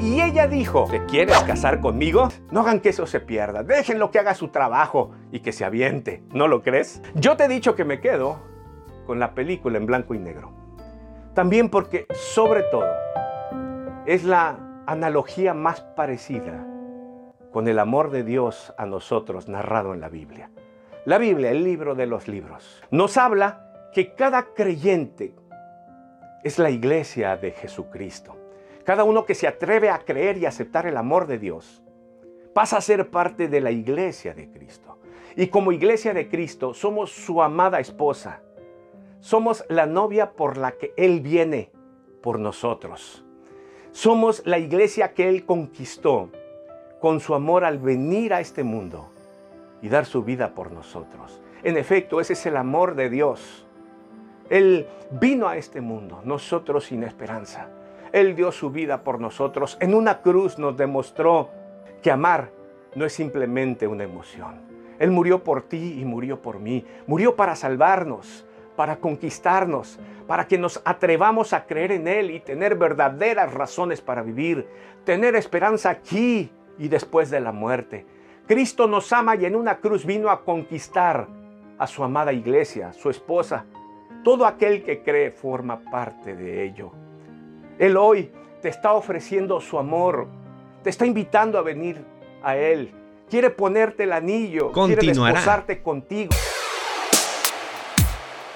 y ella dijo, ¿te quieres casar conmigo? No hagan que eso se pierda, déjenlo que haga su trabajo y que se aviente, ¿no lo crees? Yo te he dicho que me quedo con la película en blanco y negro. También porque, sobre todo, es la analogía más parecida con el amor de Dios a nosotros narrado en la Biblia. La Biblia, el libro de los libros, nos habla que cada creyente es la iglesia de Jesucristo. Cada uno que se atreve a creer y aceptar el amor de Dios pasa a ser parte de la iglesia de Cristo. Y como iglesia de Cristo somos su amada esposa. Somos la novia por la que Él viene por nosotros. Somos la iglesia que Él conquistó con su amor al venir a este mundo y dar su vida por nosotros. En efecto, ese es el amor de Dios. Él vino a este mundo, nosotros sin esperanza. Él dio su vida por nosotros. En una cruz nos demostró que amar no es simplemente una emoción. Él murió por ti y murió por mí. Murió para salvarnos, para conquistarnos, para que nos atrevamos a creer en Él y tener verdaderas razones para vivir, tener esperanza aquí y después de la muerte. Cristo nos ama y en una cruz vino a conquistar a su amada iglesia, su esposa. Todo aquel que cree forma parte de ello. Él hoy te está ofreciendo su amor, te está invitando a venir a Él. Quiere ponerte el anillo, quiere desposarte contigo.